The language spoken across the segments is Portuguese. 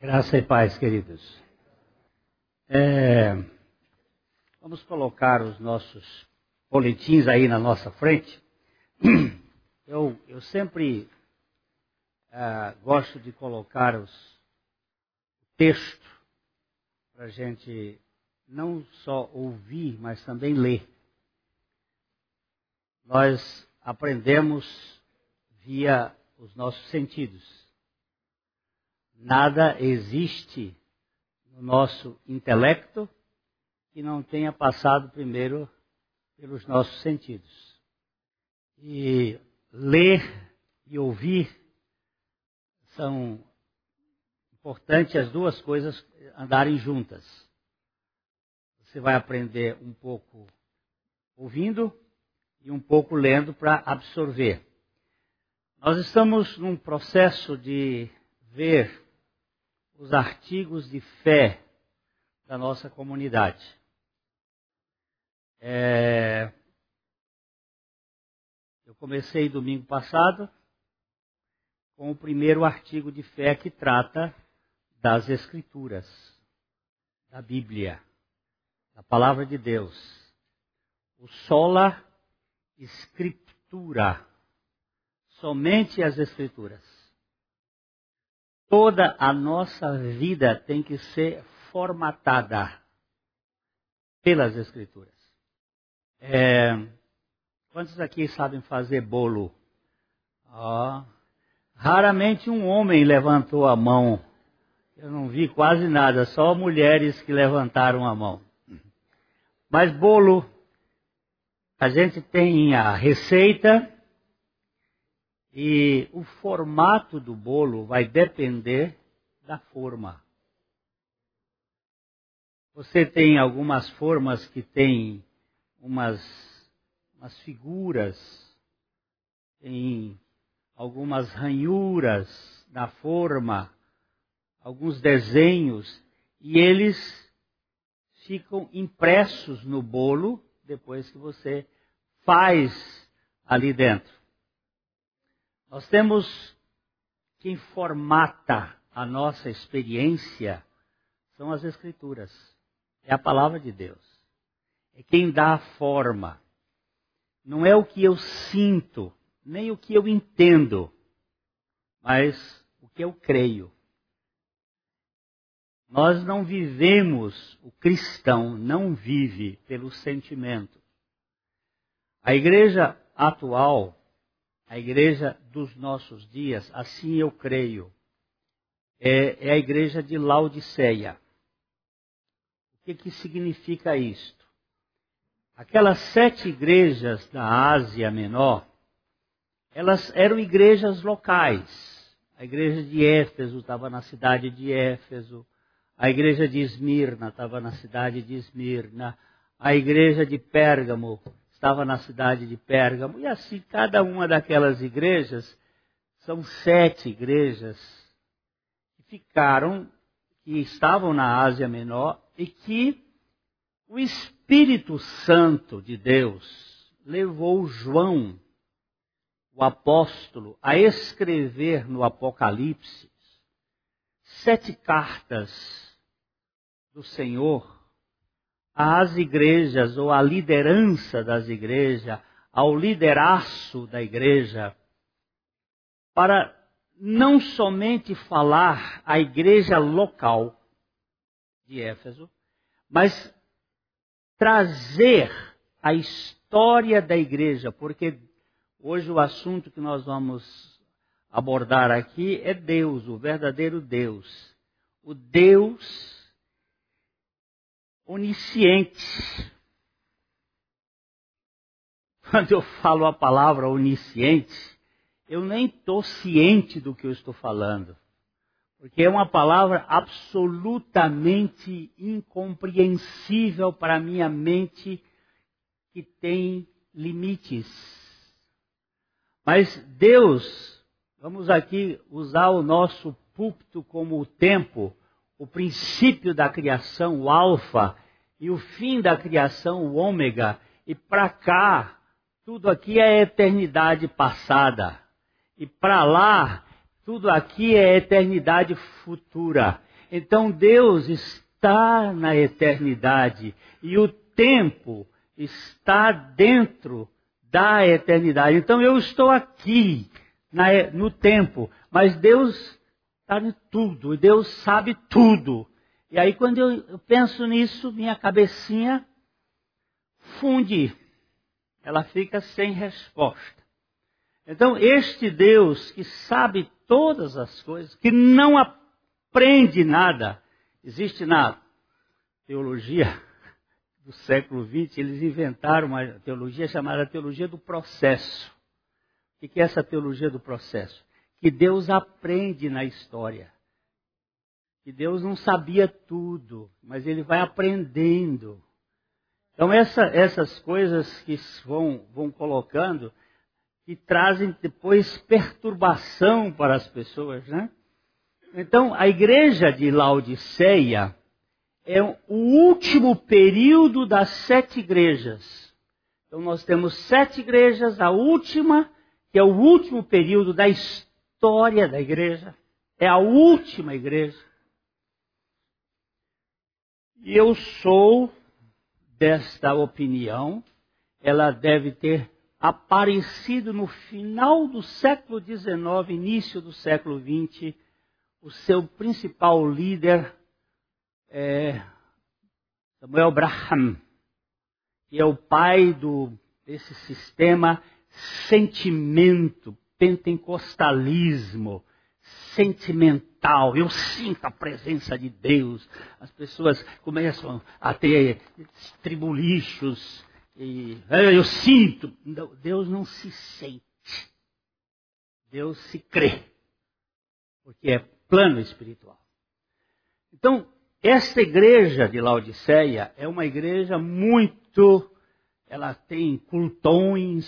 Graça e paz, queridos. É, vamos colocar os nossos boletins aí na nossa frente. Eu, eu sempre é, gosto de colocar os texto para a gente não só ouvir, mas também ler. Nós aprendemos via os nossos sentidos. Nada existe no nosso intelecto que não tenha passado primeiro pelos nossos sentidos. E ler e ouvir são importantes as duas coisas andarem juntas. Você vai aprender um pouco ouvindo e um pouco lendo para absorver. Nós estamos num processo de ver os artigos de fé da nossa comunidade. É... Eu comecei domingo passado com o primeiro artigo de fé que trata das Escrituras, da Bíblia, da Palavra de Deus. O sola Scriptura, somente as Escrituras toda a nossa vida tem que ser formatada pelas Escrituras. É, quantos aqui sabem fazer bolo? Oh, raramente um homem levantou a mão. Eu não vi quase nada, só mulheres que levantaram a mão. Mas bolo, a gente tem a receita, e o formato do bolo vai depender da forma. Você tem algumas formas que têm umas, umas figuras, tem algumas ranhuras na forma, alguns desenhos, e eles ficam impressos no bolo depois que você faz ali dentro. Nós temos quem formata a nossa experiência são as Escrituras. É a palavra de Deus. É quem dá a forma. Não é o que eu sinto, nem o que eu entendo, mas o que eu creio. Nós não vivemos, o cristão não vive pelo sentimento. A igreja atual a igreja dos nossos dias, assim eu creio, é, é a igreja de Laodiceia. O que, que significa isto? Aquelas sete igrejas da Ásia Menor, elas eram igrejas locais. A igreja de Éfeso estava na cidade de Éfeso. A igreja de Esmirna estava na cidade de Esmirna. A igreja de Pérgamo estava na cidade de Pérgamo. E assim, cada uma daquelas igrejas, são sete igrejas, que ficaram, que estavam na Ásia Menor e que o Espírito Santo de Deus levou João, o apóstolo, a escrever no Apocalipse sete cartas do Senhor às igrejas ou à liderança das igrejas, ao lideraço da igreja, para não somente falar à igreja local de Éfeso, mas trazer a história da igreja, porque hoje o assunto que nós vamos abordar aqui é Deus, o verdadeiro Deus. O Deus onisciente. Quando eu falo a palavra onisciente, eu nem estou ciente do que eu estou falando. Porque é uma palavra absolutamente incompreensível para a minha mente que tem limites. Mas Deus, vamos aqui usar o nosso púlpito como o tempo, o princípio da criação, o alfa, e o fim da criação, o ômega, e para cá, tudo aqui é eternidade passada. E para lá, tudo aqui é eternidade futura. Então Deus está na eternidade e o tempo está dentro da eternidade. Então eu estou aqui na, no tempo, mas Deus está em tudo, Deus sabe tudo. E aí quando eu, eu penso nisso, minha cabecinha funde, ela fica sem resposta. Então, este Deus que sabe todas as coisas, que não aprende nada, existe na teologia do século XX, eles inventaram uma teologia chamada teologia do processo. O que é essa teologia do processo? Que Deus aprende na história. Que Deus não sabia tudo, mas ele vai aprendendo. Então, essa, essas coisas que vão, vão colocando, que trazem depois perturbação para as pessoas, né? Então, a igreja de Laodiceia é o último período das sete igrejas. Então, nós temos sete igrejas, a última, que é o último período da história da igreja, é a última igreja. E eu sou desta opinião, ela deve ter aparecido no final do século XIX, início do século XX, o seu principal líder é Samuel Braham, que é o pai do, desse sistema sentimento, pentecostalismo, sentimental. Eu sinto a presença de Deus. As pessoas começam a ter tribulichos, e, é, eu sinto. Deus não se sente. Deus se crê. Porque é plano espiritual. Então, esta igreja de Laodiceia é uma igreja muito. Ela tem cultões,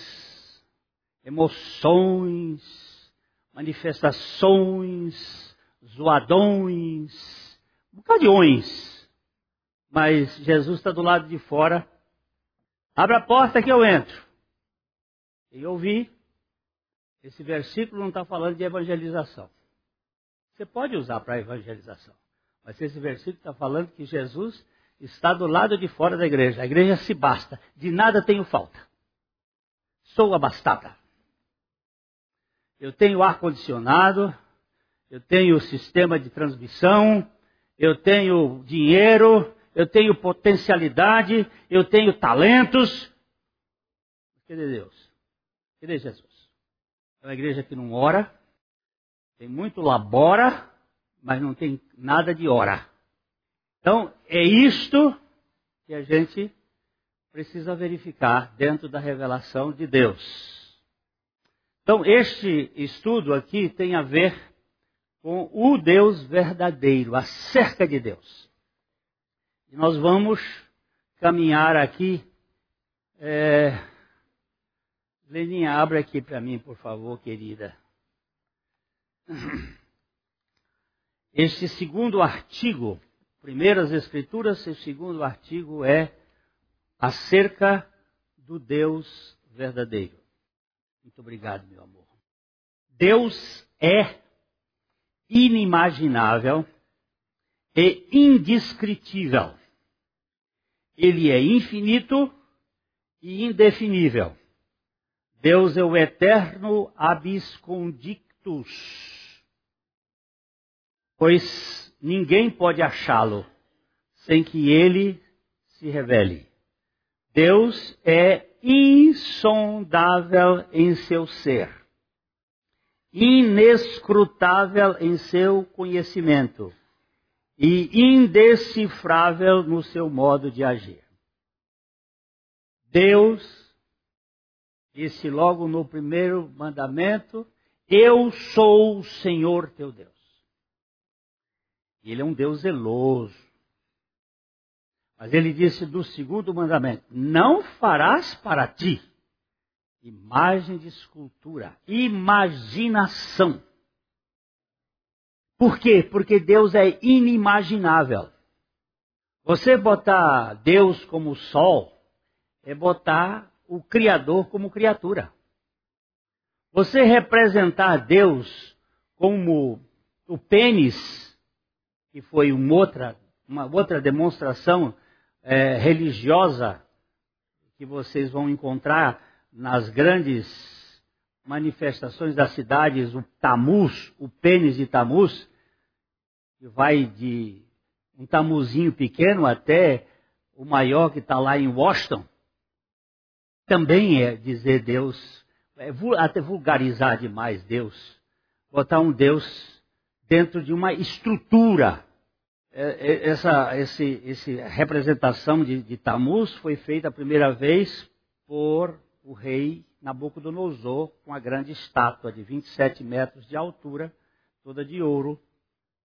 emoções, manifestações, zoadões, bocadões. Mas Jesus está do lado de fora Abra a porta que eu entro. E eu vi, esse versículo não está falando de evangelização. Você pode usar para evangelização. Mas esse versículo está falando que Jesus está do lado de fora da igreja. A igreja se basta. De nada tenho falta. Sou abastada. Eu tenho ar-condicionado, eu tenho sistema de transmissão, eu tenho dinheiro, eu tenho potencialidade, eu tenho talentos. Cadê Deus? Cadê Jesus? É uma igreja que não ora, tem muito labora, mas não tem nada de ora. Então, é isto que a gente precisa verificar dentro da revelação de Deus. Então, este estudo aqui tem a ver com o Deus verdadeiro, acerca de Deus. E nós vamos caminhar aqui. É... Leninha, abre aqui para mim, por favor, querida. Este segundo artigo, primeiras escrituras, o segundo artigo é acerca do Deus verdadeiro. Muito obrigado, meu amor. Deus é inimaginável e indescritível. Ele é infinito e indefinível. Deus é o eterno abiscondictus, pois ninguém pode achá-lo sem que ele se revele. Deus é insondável em seu ser, inescrutável em seu conhecimento e indecifrável no seu modo de agir. Deus disse logo no primeiro mandamento: Eu sou o Senhor teu Deus. Ele é um Deus zeloso. Mas ele disse do segundo mandamento: Não farás para ti imagem de escultura, imaginação por quê? Porque Deus é inimaginável. Você botar Deus como sol é botar o Criador como criatura. Você representar Deus como o pênis que foi uma outra, uma outra demonstração é, religiosa que vocês vão encontrar nas grandes manifestações das cidades, o Tamuz, o pênis de Tamuz, que vai de um tamuzinho pequeno até o maior que está lá em Washington, também é dizer Deus, é até vulgarizar demais Deus, botar um Deus dentro de uma estrutura. É, é, essa, esse, esse representação de, de Tamuz foi feita a primeira vez por o rei Nabucodonosor com a grande estátua de 27 metros de altura, toda de ouro,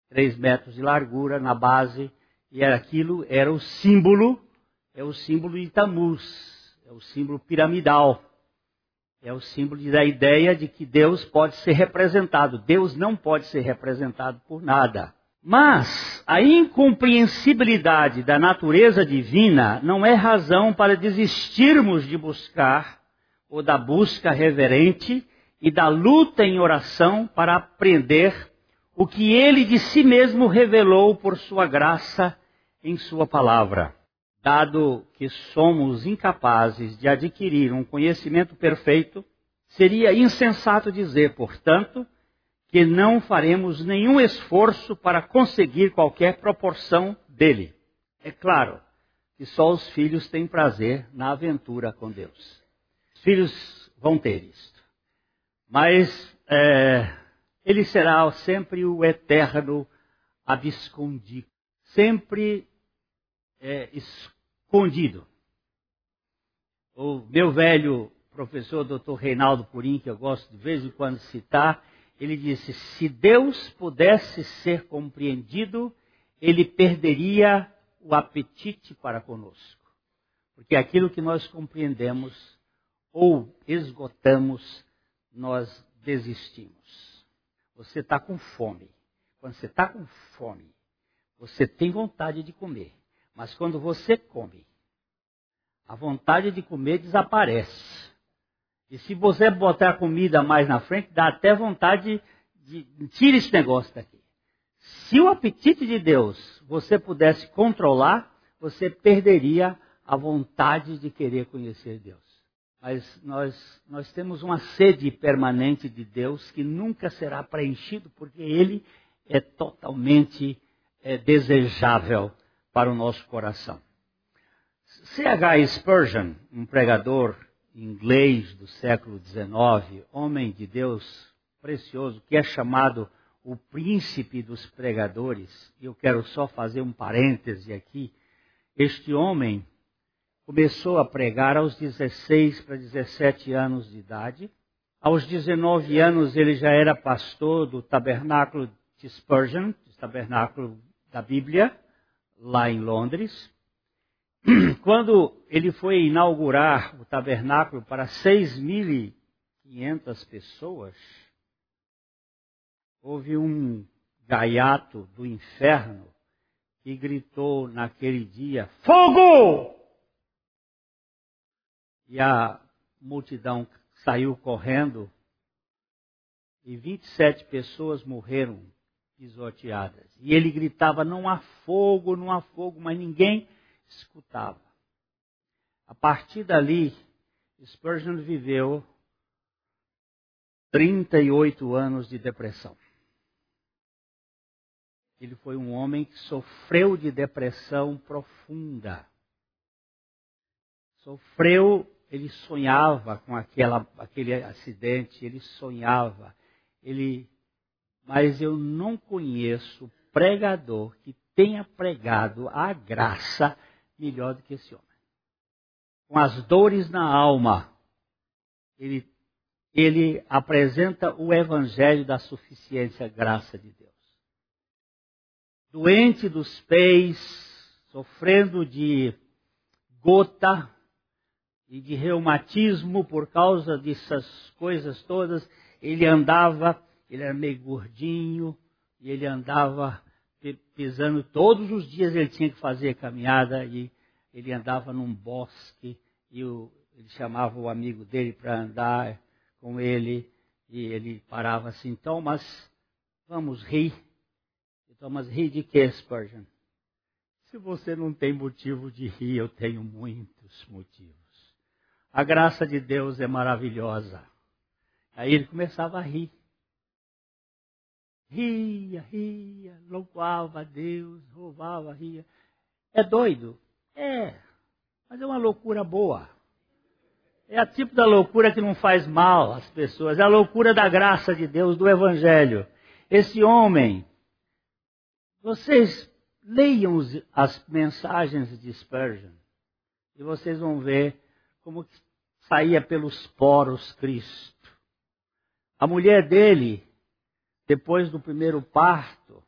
3 metros de largura na base, e era aquilo era o símbolo, é o símbolo de Tamuz, é o símbolo piramidal. É o símbolo da ideia de que Deus pode ser representado. Deus não pode ser representado por nada. Mas a incompreensibilidade da natureza divina não é razão para desistirmos de buscar ou da busca reverente e da luta em oração para aprender o que ele de si mesmo revelou por sua graça em sua palavra. Dado que somos incapazes de adquirir um conhecimento perfeito, seria insensato dizer, portanto, que não faremos nenhum esforço para conseguir qualquer proporção dele. É claro que só os filhos têm prazer na aventura com Deus. Os filhos vão ter isto. Mas é, ele será sempre o eterno abscondido, sempre é, escondido. O meu velho professor Dr. Reinaldo Purim, que eu gosto de vez em quando citar, ele disse: se Deus pudesse ser compreendido, ele perderia o apetite para conosco. Porque aquilo que nós compreendemos ou esgotamos, nós desistimos. Você está com fome. Quando você está com fome, você tem vontade de comer. Mas quando você come, a vontade de comer desaparece. E se você botar comida mais na frente, dá até vontade de. Tira esse negócio daqui. Se o apetite de Deus você pudesse controlar, você perderia a vontade de querer conhecer Deus mas nós, nós temos uma sede permanente de Deus que nunca será preenchido, porque Ele é totalmente é, desejável para o nosso coração. C.H. Spurgeon, um pregador inglês do século XIX, homem de Deus precioso, que é chamado o príncipe dos pregadores, e eu quero só fazer um parêntese aqui. Este homem começou a pregar aos 16 para 17 anos de idade. Aos 19 anos ele já era pastor do tabernáculo de Spurgeon, tabernáculo da Bíblia, lá em Londres. Quando ele foi inaugurar o tabernáculo para 6.500 pessoas, houve um gaiato do inferno que gritou naquele dia: Fogo! E a multidão saiu correndo e 27 pessoas morreram pisoteadas. E ele gritava: Não há fogo, não há fogo, mas ninguém escutava. A partir dali, Spurgeon viveu 38 anos de depressão. Ele foi um homem que sofreu de depressão profunda. Sofreu ele sonhava com aquela, aquele acidente, ele sonhava. Ele, mas eu não conheço pregador que tenha pregado a graça melhor do que esse homem. Com as dores na alma, ele, ele apresenta o evangelho da suficiência graça de Deus. Doente dos pés, sofrendo de gota, e de reumatismo por causa dessas coisas todas. Ele andava, ele era meio gordinho, e ele andava pisando todos os dias ele tinha que fazer caminhada e ele andava num bosque e o, ele chamava o amigo dele para andar com ele e ele parava assim, então, mas vamos rir. Thomas, ri de que, Spurgeon? Se você não tem motivo de rir, eu tenho muitos motivos. A graça de Deus é maravilhosa. Aí ele começava a rir. Ria, ria, louvava a Deus, roubava, ria. É doido? É, mas é uma loucura boa. É a tipo da loucura que não faz mal às pessoas. É a loucura da graça de Deus, do Evangelho. Esse homem, vocês leiam as mensagens de Spurgeon e vocês vão ver como saía pelos poros Cristo. A mulher dele, depois do primeiro parto,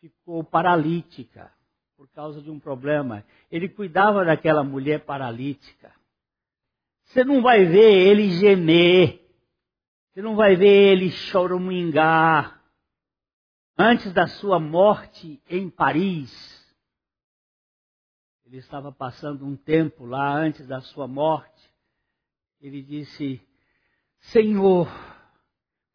ficou paralítica por causa de um problema. Ele cuidava daquela mulher paralítica. Você não vai ver ele gemer. Você não vai ver ele choramingar. Antes da sua morte em Paris, ele estava passando um tempo lá antes da sua morte. Ele disse: Senhor,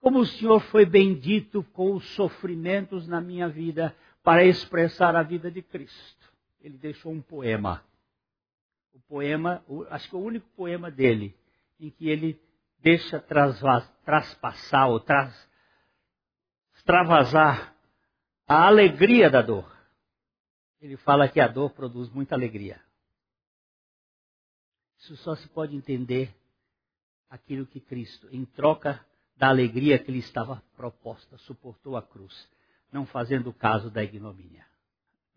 como o Senhor foi bendito com os sofrimentos na minha vida para expressar a vida de Cristo. Ele deixou um poema o poema, acho que é o único poema dele, em que ele deixa traspassar ou tras, extravasar a alegria da dor. Ele fala que a dor produz muita alegria. Isso só se pode entender aquilo que Cristo, em troca da alegria que lhe estava proposta, suportou a cruz, não fazendo caso da ignomínia.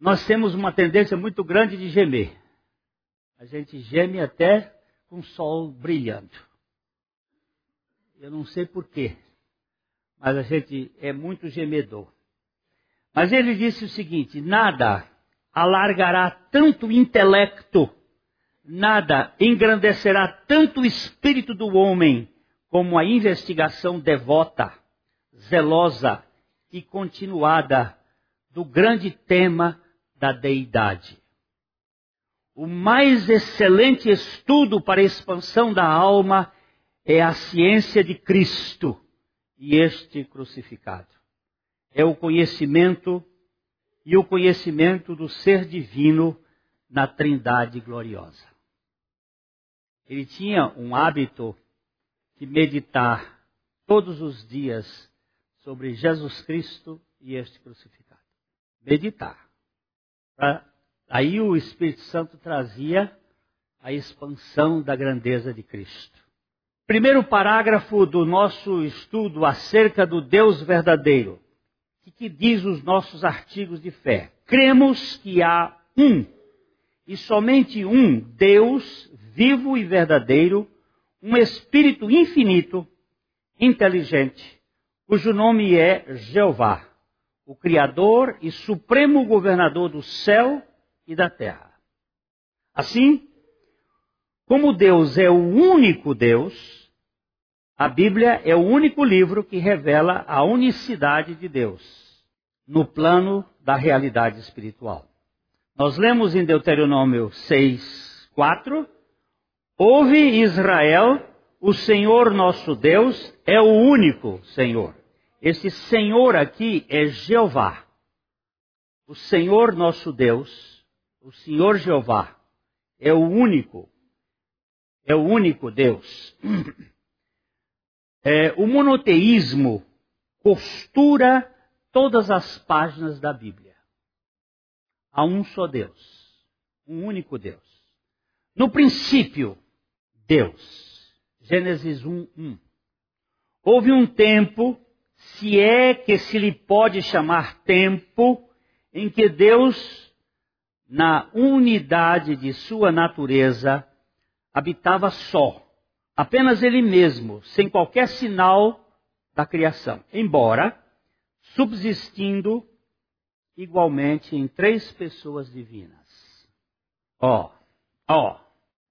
Nós temos uma tendência muito grande de gemer. A gente geme até com o sol brilhando. Eu não sei porquê, mas a gente é muito gemedor. Mas ele disse o seguinte: nada alargará tanto o intelecto, nada engrandecerá tanto o espírito do homem como a investigação devota, zelosa e continuada do grande tema da deidade o mais excelente estudo para a expansão da alma é a ciência de Cristo e este crucificado. É o conhecimento e o conhecimento do ser divino na Trindade gloriosa. Ele tinha um hábito de meditar todos os dias sobre Jesus Cristo e este crucificado. Meditar. Aí o Espírito Santo trazia a expansão da grandeza de Cristo. Primeiro parágrafo do nosso estudo acerca do Deus verdadeiro. O que diz os nossos artigos de fé? Cremos que há um, e somente um Deus vivo e verdadeiro, um Espírito infinito, inteligente, cujo nome é Jeová, o Criador e Supremo Governador do céu e da terra. Assim, como Deus é o único Deus, a Bíblia é o único livro que revela a unicidade de Deus no plano da realidade espiritual. Nós lemos em Deuteronômio 6, 4: Ouve Israel, o Senhor nosso Deus é o único Senhor. Esse Senhor aqui é Jeová. O Senhor nosso Deus o Senhor Jeová é o único, é o único Deus. É, o monoteísmo costura todas as páginas da Bíblia. Há um só Deus, um único Deus. No princípio, Deus. Gênesis 1, 1. Houve um tempo, se é que se lhe pode chamar tempo, em que Deus na unidade de sua natureza, habitava só, apenas ele mesmo, sem qualquer sinal da criação, embora subsistindo igualmente em três pessoas divinas. Ó, ó,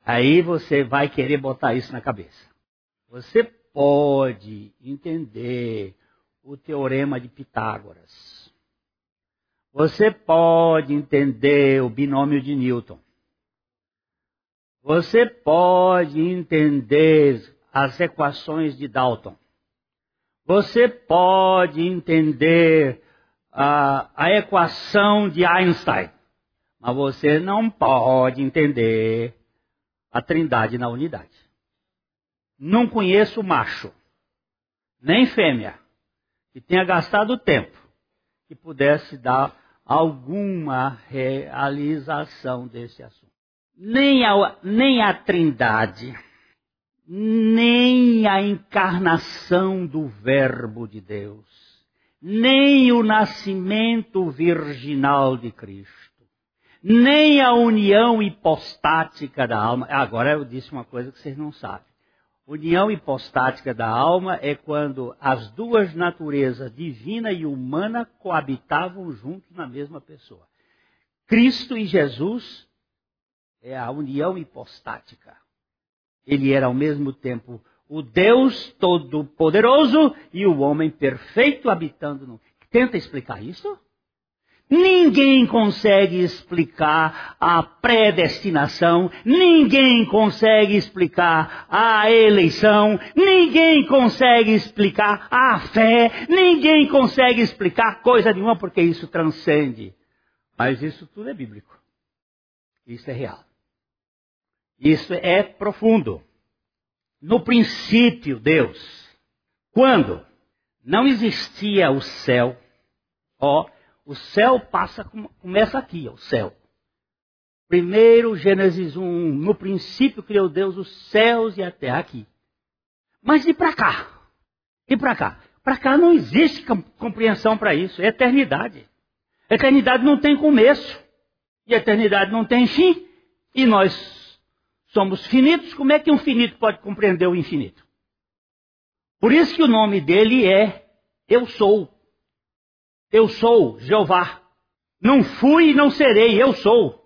aí você vai querer botar isso na cabeça. Você pode entender o teorema de Pitágoras você pode entender o binômio de Newton. Você pode entender as equações de Dalton. Você pode entender a, a equação de Einstein. Mas você não pode entender a trindade na unidade. Não conheço macho, nem fêmea, que tenha gastado tempo que pudesse dar alguma realização desse assunto. Nem a, nem a trindade, nem a encarnação do Verbo de Deus, nem o nascimento virginal de Cristo, nem a união hipostática da alma. Agora eu disse uma coisa que vocês não sabem. União hipostática da alma é quando as duas naturezas, divina e humana, coabitavam juntos na mesma pessoa. Cristo e Jesus é a união hipostática. Ele era ao mesmo tempo o Deus Todo-Poderoso e o homem perfeito habitando no. Tenta explicar isso? Ninguém consegue explicar a predestinação, ninguém consegue explicar a eleição, ninguém consegue explicar a fé, ninguém consegue explicar coisa nenhuma porque isso transcende. Mas isso tudo é bíblico. Isso é real. Isso é profundo. No princípio, Deus, quando não existia o céu, ó, o céu passa, começa aqui, ó, o céu. Primeiro, Gênesis 1, no princípio criou Deus os céus e a terra aqui. Mas e para cá? E para cá? Para cá não existe compreensão para isso, é eternidade. Eternidade não tem começo. E eternidade não tem fim. E nós somos finitos, como é que um finito pode compreender o infinito? Por isso que o nome dele é Eu Sou. Eu sou Jeová. Não fui e não serei, eu sou.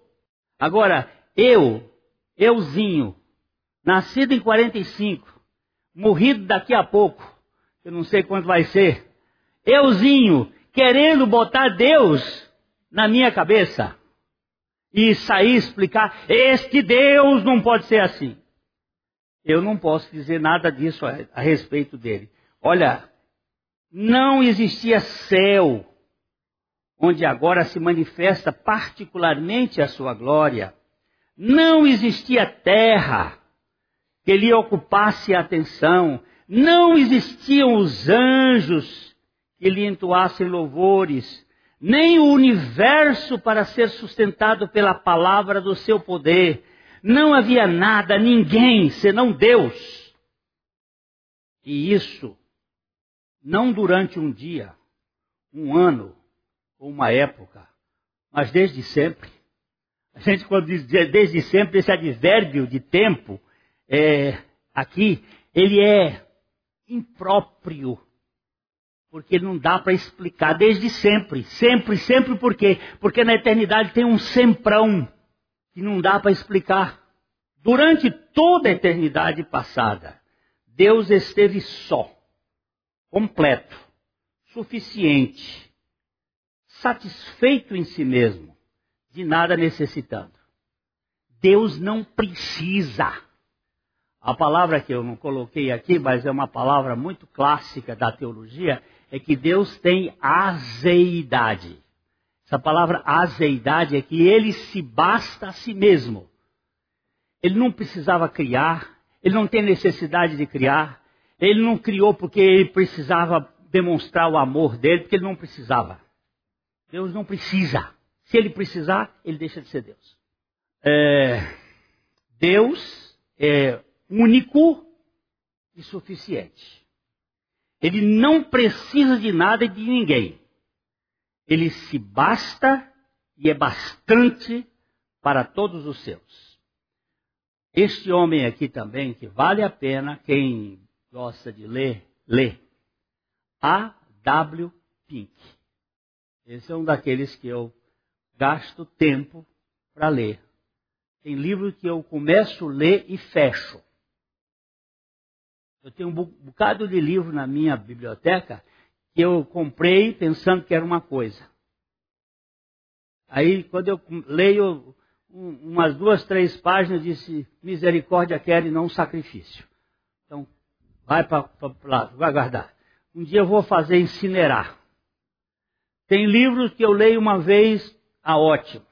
Agora, eu, euzinho, nascido em 45, morrido daqui a pouco, eu não sei quando vai ser, euzinho, querendo botar Deus na minha cabeça e sair explicar, este Deus não pode ser assim. Eu não posso dizer nada disso a, a respeito dele. Olha, não existia céu onde agora se manifesta particularmente a sua glória. Não existia terra que lhe ocupasse a atenção, não existiam os anjos que lhe entoassem louvores, nem o universo para ser sustentado pela palavra do seu poder. Não havia nada, ninguém, senão Deus. E isso, não durante um dia, um ano, ou uma época, mas desde sempre. A gente, quando diz desde sempre, esse advérbio de tempo, é, aqui, ele é impróprio porque não dá para explicar desde sempre. Sempre, sempre por quê? Porque na eternidade tem um semprão que não dá para explicar. Durante toda a eternidade passada, Deus esteve só, completo, suficiente, satisfeito em si mesmo, de nada necessitando. Deus não precisa. A palavra que eu não coloquei aqui, mas é uma palavra muito clássica da teologia, é que Deus tem azeidade. Essa palavra azeidade é que ele se basta a si mesmo. Ele não precisava criar, ele não tem necessidade de criar, ele não criou porque ele precisava demonstrar o amor dele, porque ele não precisava. Deus não precisa. Se ele precisar, ele deixa de ser Deus. É, Deus é único e suficiente. Ele não precisa de nada e de ninguém. Ele se basta e é bastante para todos os seus. Este homem aqui também, que vale a pena, quem gosta de ler, lê. A. W. Pink. Esse é um daqueles que eu gasto tempo para ler. Tem livro que eu começo a ler e fecho. Eu tenho um bocado de livro na minha biblioteca que eu comprei pensando que era uma coisa. Aí, quando eu leio umas duas, três páginas, disse: Misericórdia quer e não sacrifício. Então, vai para lá, vai guardar. Um dia eu vou fazer incinerar. Tem livros que eu leio uma vez, ah, ótimo.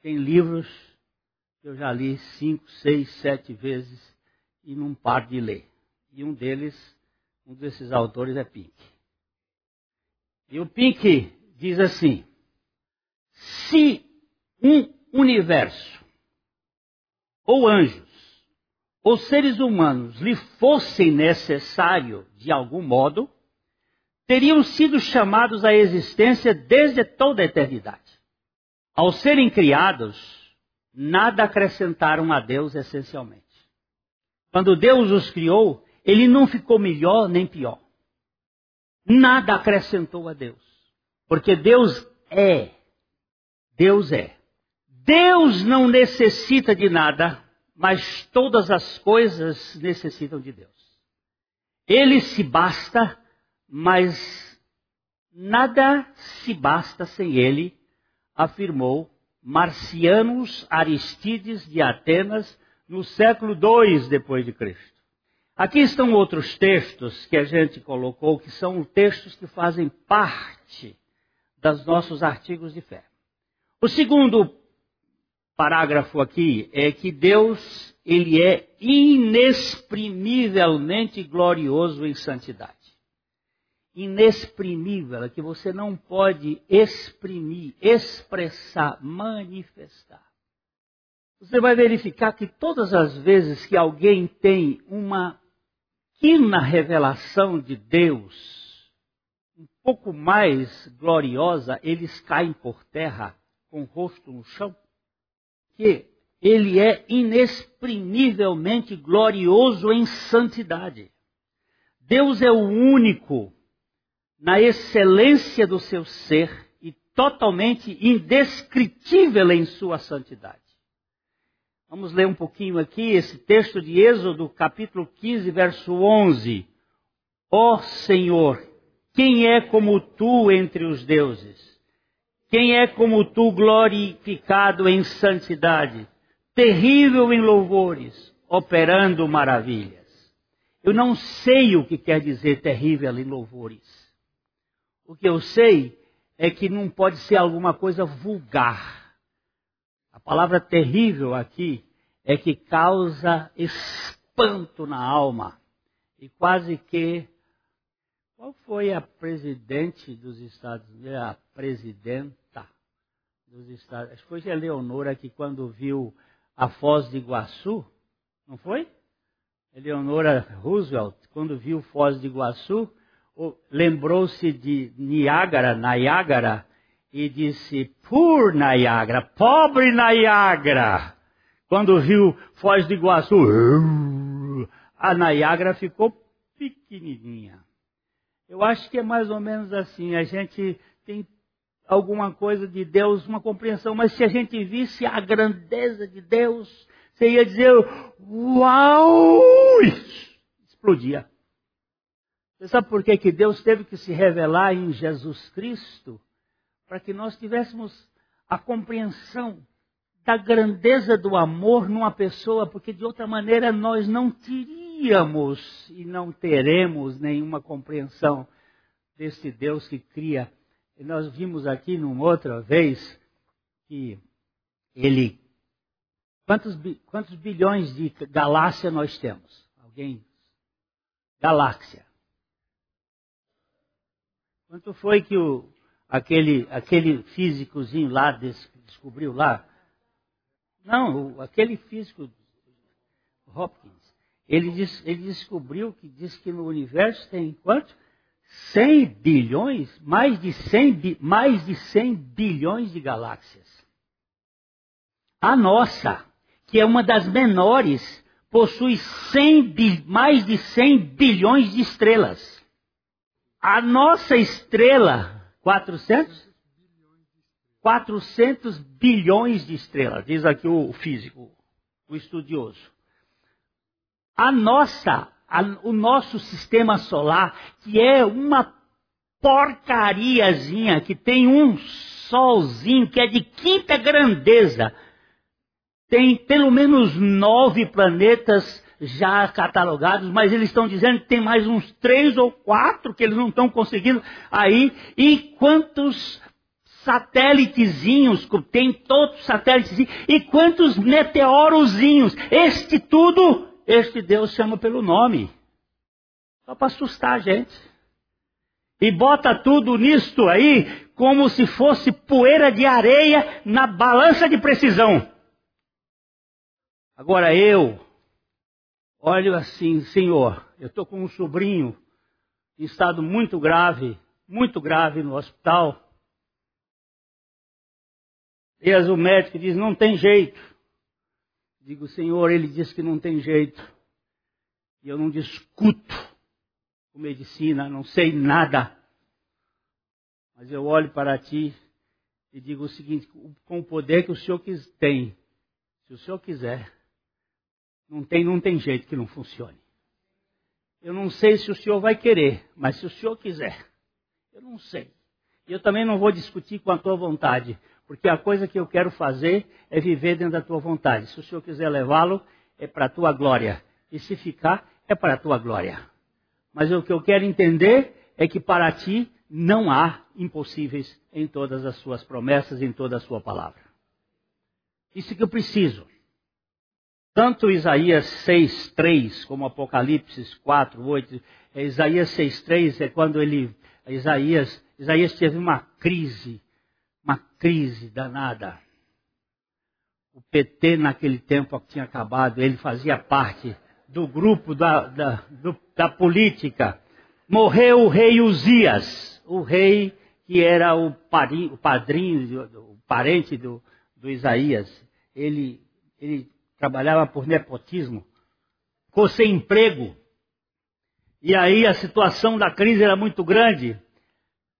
Tem livros que eu já li cinco, seis, sete vezes e não paro de ler. E um deles, um desses autores é Pink. E o Pink diz assim: se um universo, ou anjos, ou seres humanos lhe fossem necessário de algum modo, teriam sido chamados à existência desde toda a eternidade. Ao serem criados, nada acrescentaram a Deus essencialmente. Quando Deus os criou, ele não ficou melhor nem pior. Nada acrescentou a Deus. Porque Deus é. Deus é. Deus não necessita de nada, mas todas as coisas necessitam de Deus. Ele se basta, mas nada se basta sem ele, afirmou Marcianos Aristides de Atenas no século II depois de Cristo. Aqui estão outros textos que a gente colocou, que são textos que fazem parte dos nossos artigos de fé. O segundo parágrafo aqui é que Deus, ele é inexprimivelmente glorioso em santidade. Inexprimível, é que você não pode exprimir, expressar, manifestar. Você vai verificar que todas as vezes que alguém tem uma pequena revelação de Deus, um pouco mais gloriosa, eles caem por terra com o rosto no chão que ele é inexprimivelmente glorioso em santidade. Deus é o único na excelência do seu ser e totalmente indescritível em sua santidade. Vamos ler um pouquinho aqui esse texto de Êxodo, capítulo 15, verso 11. Ó oh Senhor, quem é como tu entre os deuses? Quem é como tu glorificado em santidade, terrível em louvores, operando maravilhas? Eu não sei o que quer dizer terrível em louvores. O que eu sei é que não pode ser alguma coisa vulgar. A palavra terrível aqui é que causa espanto na alma e quase que qual foi a presidente dos Estados Unidos, a presidenta dos Estados que foi a Leonora que quando viu a Foz de Iguaçu, não foi? Eleonora Roosevelt, quando viu Foz de Iguaçu, lembrou-se de Niágara, Niágara, e disse, por Niágara, pobre Niágara. Quando viu Foz de Iguaçu, a Niágara ficou pequenininha. Eu acho que é mais ou menos assim. A gente tem alguma coisa de Deus, uma compreensão, mas se a gente visse a grandeza de Deus, você ia dizer, uau! Explodia. Você sabe por que, que Deus teve que se revelar em Jesus Cristo? Para que nós tivéssemos a compreensão da grandeza do amor numa pessoa, porque de outra maneira nós não teríamos e não teremos nenhuma compreensão desse Deus que cria. E nós vimos aqui numa outra vez que ele. Quantos, quantos bilhões de galáxia nós temos? Alguém? Galáxia. Quanto foi que o, aquele, aquele físicozinho lá des, descobriu lá? Não, o, aquele físico Hopkins ele, diz, ele descobriu que diz que no universo tem quanto? 100 bilhões, mais de 100, mais de 100 bilhões de galáxias. A nossa, que é uma das menores, possui 100, mais de 100 bilhões de estrelas. A nossa estrela, 400? 400 bilhões de estrelas, diz aqui o físico, o estudioso a nossa, a, o nosso sistema solar, que é uma porcariazinha, que tem um solzinho que é de quinta grandeza, tem pelo menos nove planetas já catalogados, mas eles estão dizendo que tem mais uns três ou quatro que eles não estão conseguindo aí. E quantos satélitezinhos, tem todos os satélites, e quantos meteorozinhos. Este tudo, este Deus chama pelo nome. Só para assustar a gente. E bota tudo nisto aí como se fosse poeira de areia na balança de precisão. Agora eu olho assim, Senhor, eu estou com um sobrinho em estado muito grave, muito grave no hospital. E o médico diz, não tem jeito. Digo, Senhor, ele diz que não tem jeito. E eu não discuto com medicina, não sei nada. Mas eu olho para ti e digo o seguinte, com o poder que o Senhor tem, se o Senhor quiser, não tem, não tem jeito que não funcione. Eu não sei se o senhor vai querer, mas se o senhor quiser, eu não sei. E eu também não vou discutir com a tua vontade, porque a coisa que eu quero fazer é viver dentro da tua vontade. Se o senhor quiser levá-lo, é para a tua glória. E se ficar, é para a tua glória. Mas o que eu quero entender é que para ti não há impossíveis em todas as suas promessas, em toda a sua palavra. Isso que eu preciso. Tanto Isaías 6, 3, como Apocalipse 4, 8, é, Isaías 6, 3 é quando ele, Isaías, Isaías teve uma crise, uma crise danada. O PT naquele tempo tinha acabado, ele fazia parte do grupo da, da, do, da política. Morreu o rei Uzias, o rei que era o, padrinho, o padrinho, o parente do, do Isaías. Ele, ele trabalhava por nepotismo, ficou sem emprego. E aí a situação da crise era muito grande.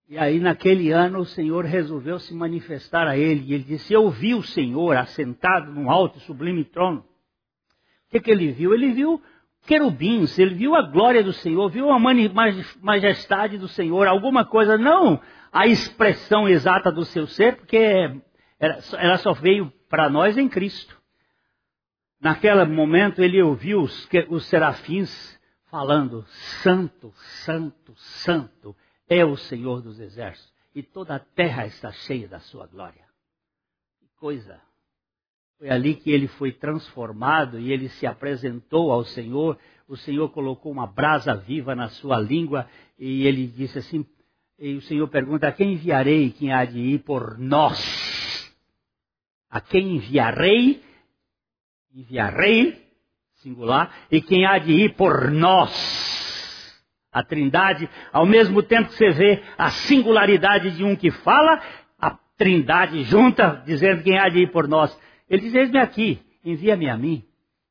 E aí naquele ano o Senhor resolveu se manifestar a ele. E ele disse: Eu vi o Senhor assentado num alto e sublime trono. O que, que ele viu? Ele viu querubins, ele viu a glória do Senhor, viu a majestade do Senhor, alguma coisa, não a expressão exata do seu ser, porque ela só veio para nós em Cristo. Naquele momento ele ouviu os, os serafins falando: Santo, Santo, Santo é o Senhor dos Exércitos, e toda a terra está cheia da sua glória. Que coisa! Foi ali que ele foi transformado e ele se apresentou ao Senhor. O Senhor colocou uma brasa viva na sua língua e ele disse assim: e o Senhor pergunta: A quem enviarei quem há de ir por nós? A quem enviarei enviarei, singular, e quem há de ir por nós. A trindade, ao mesmo tempo que você vê a singularidade de um que fala, a trindade junta, dizendo quem há de ir por nós. Ele diz, eis-me aqui, envia-me a mim.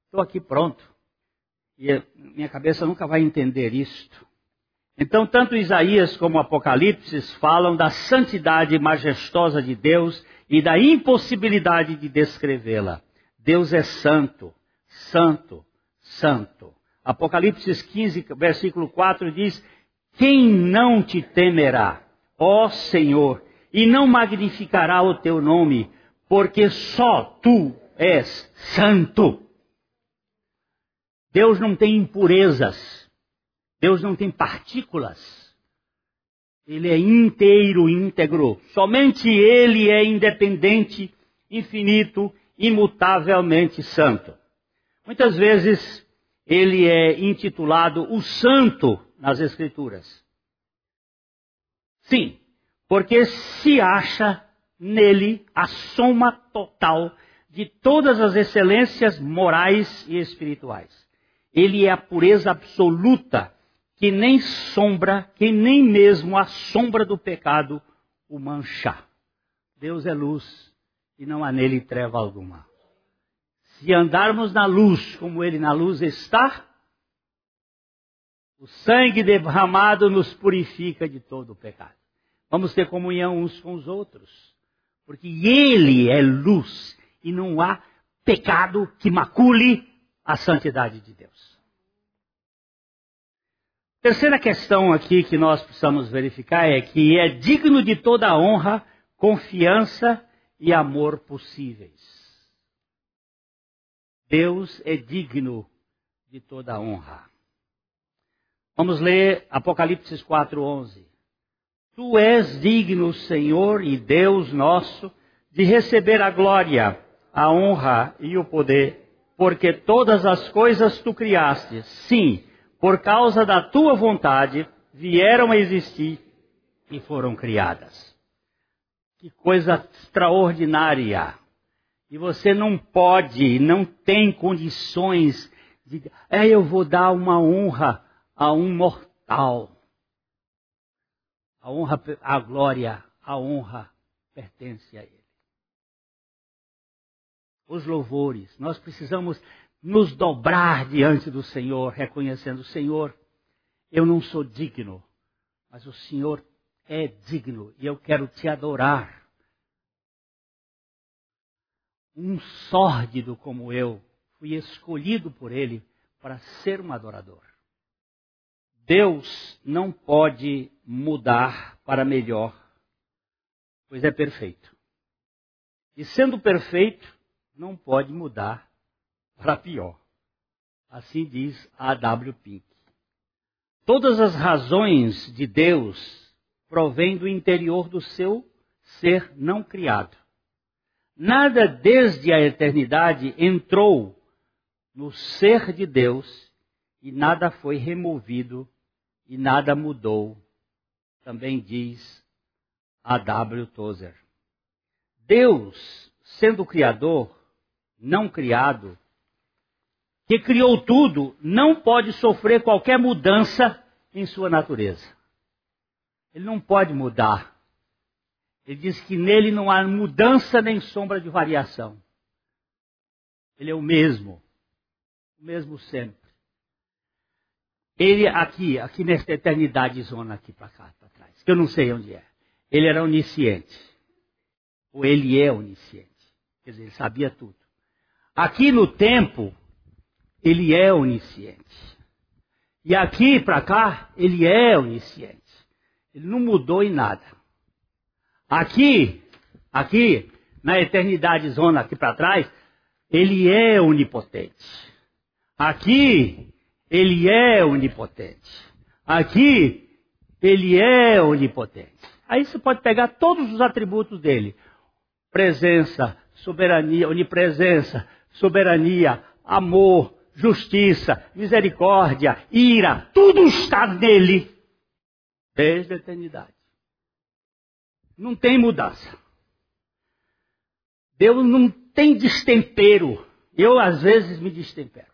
Estou aqui pronto. E minha cabeça nunca vai entender isto. Então, tanto Isaías como Apocalipse falam da santidade majestosa de Deus e da impossibilidade de descrevê-la. Deus é santo, santo, santo. Apocalipse 15, versículo 4 diz: Quem não te temerá, ó Senhor, e não magnificará o teu nome, porque só tu és santo. Deus não tem impurezas, Deus não tem partículas. Ele é inteiro, íntegro. Somente Ele é independente, infinito imutavelmente santo. Muitas vezes ele é intitulado o Santo nas Escrituras. Sim, porque se acha nele a soma total de todas as excelências morais e espirituais. Ele é a pureza absoluta, que nem sombra, que nem mesmo a sombra do pecado o mancha. Deus é luz, e não há nele treva alguma. Se andarmos na luz como ele na luz está, o sangue derramado nos purifica de todo o pecado. Vamos ter comunhão uns com os outros, porque ele é luz e não há pecado que macule a santidade de Deus. Terceira questão aqui que nós precisamos verificar é que é digno de toda honra, confiança e amor possíveis. Deus é digno de toda honra. Vamos ler Apocalipse 4:11. Tu és digno, Senhor e Deus nosso, de receber a glória, a honra e o poder, porque todas as coisas tu criaste. Sim, por causa da tua vontade vieram a existir e foram criadas. Que coisa extraordinária! E você não pode, não tem condições de, é, eu vou dar uma honra a um mortal. A honra, a glória, a honra pertence a ele. Os louvores, nós precisamos nos dobrar diante do Senhor, reconhecendo: Senhor, eu não sou digno, mas o Senhor é digno e eu quero te adorar. Um sórdido como eu fui escolhido por Ele para ser um adorador. Deus não pode mudar para melhor, pois é perfeito. E sendo perfeito, não pode mudar para pior. Assim diz A. W. Pink. Todas as razões de Deus provêm do interior do seu ser não criado. Nada desde a eternidade entrou no ser de Deus e nada foi removido e nada mudou. Também diz A. W. Tozer. Deus, sendo Criador, não criado, que criou tudo, não pode sofrer qualquer mudança em sua natureza. Ele não pode mudar. Ele diz que nele não há mudança nem sombra de variação. Ele é o mesmo. O mesmo sempre. Ele aqui, aqui nesta eternidade zona aqui para cá, para trás, que eu não sei onde é. Ele era onisciente. Ou ele é onisciente. Quer dizer, ele sabia tudo. Aqui no tempo, ele é onisciente. E aqui para cá, ele é onisciente. Ele não mudou em nada. Aqui, aqui, na eternidade zona aqui para trás, ele é onipotente. Aqui, ele é onipotente. Aqui, ele é onipotente. Aí você pode pegar todos os atributos dele: presença, soberania, onipresença, soberania, amor, justiça, misericórdia, ira, tudo está nele desde a eternidade. Não tem mudança. Deus não tem destempero. Eu, às vezes, me destempero.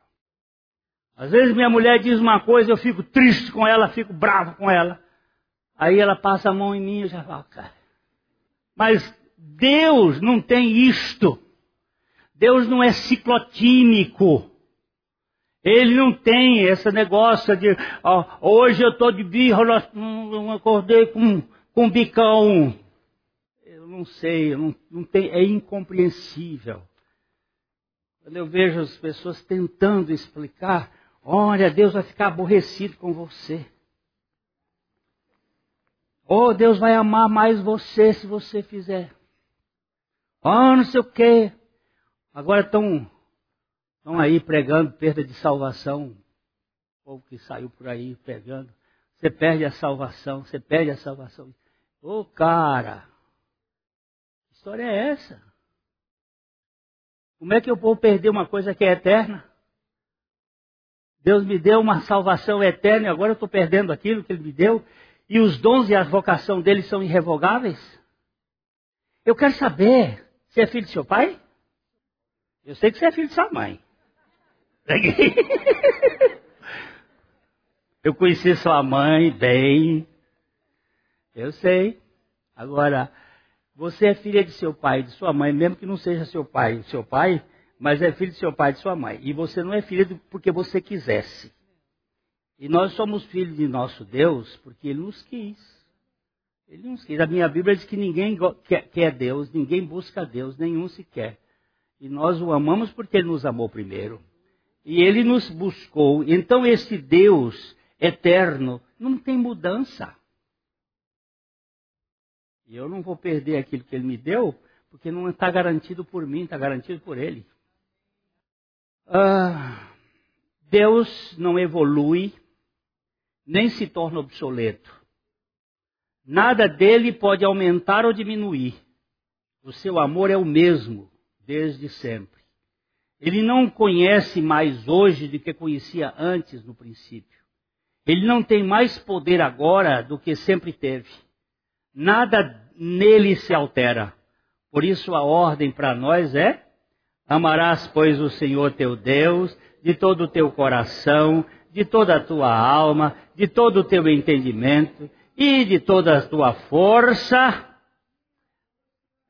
Às vezes, minha mulher diz uma coisa, eu fico triste com ela, fico bravo com ela. Aí ela passa a mão em mim e já fala, cara. Mas Deus não tem isto. Deus não é ciclotímico. Ele não tem esse negócio de, hoje eu estou de birra, não acordei com, com bicão. Eu não sei, eu não, não tem, é incompreensível. Quando eu vejo as pessoas tentando explicar, olha, Deus vai ficar aborrecido com você. Oh, Deus vai amar mais você se você fizer. Oh, não sei o quê. Agora estão estão aí pregando perda de salvação. O povo que saiu por aí pregando. Você perde a salvação, você perde a salvação. Ô oh, cara, que história é essa? Como é que eu vou perder uma coisa que é eterna? Deus me deu uma salvação eterna e agora eu estou perdendo aquilo que Ele me deu. E os dons e a vocação dele são irrevogáveis? Eu quero saber, você é filho de seu pai? Eu sei que você é filho de sua mãe. Eu conheci sua mãe bem. Eu sei. Agora, você é filha de seu pai e de sua mãe, mesmo que não seja seu pai seu pai, mas é filho de seu pai e de sua mãe. E você não é filho de, porque você quisesse. E nós somos filhos de nosso Deus porque Ele nos quis. Ele nos quis. A minha Bíblia diz que ninguém quer Deus, ninguém busca Deus, nenhum se quer. E nós o amamos porque ele nos amou primeiro. E ele nos buscou. Então esse Deus eterno não tem mudança. E eu não vou perder aquilo que ele me deu, porque não está garantido por mim, está garantido por ele. Ah, Deus não evolui, nem se torna obsoleto. Nada dele pode aumentar ou diminuir. O seu amor é o mesmo, desde sempre. Ele não conhece mais hoje do que conhecia antes, no princípio. Ele não tem mais poder agora do que sempre teve. Nada nele se altera. Por isso a ordem para nós é: amarás, pois, o Senhor teu Deus de todo o teu coração, de toda a tua alma, de todo o teu entendimento e de toda a tua força,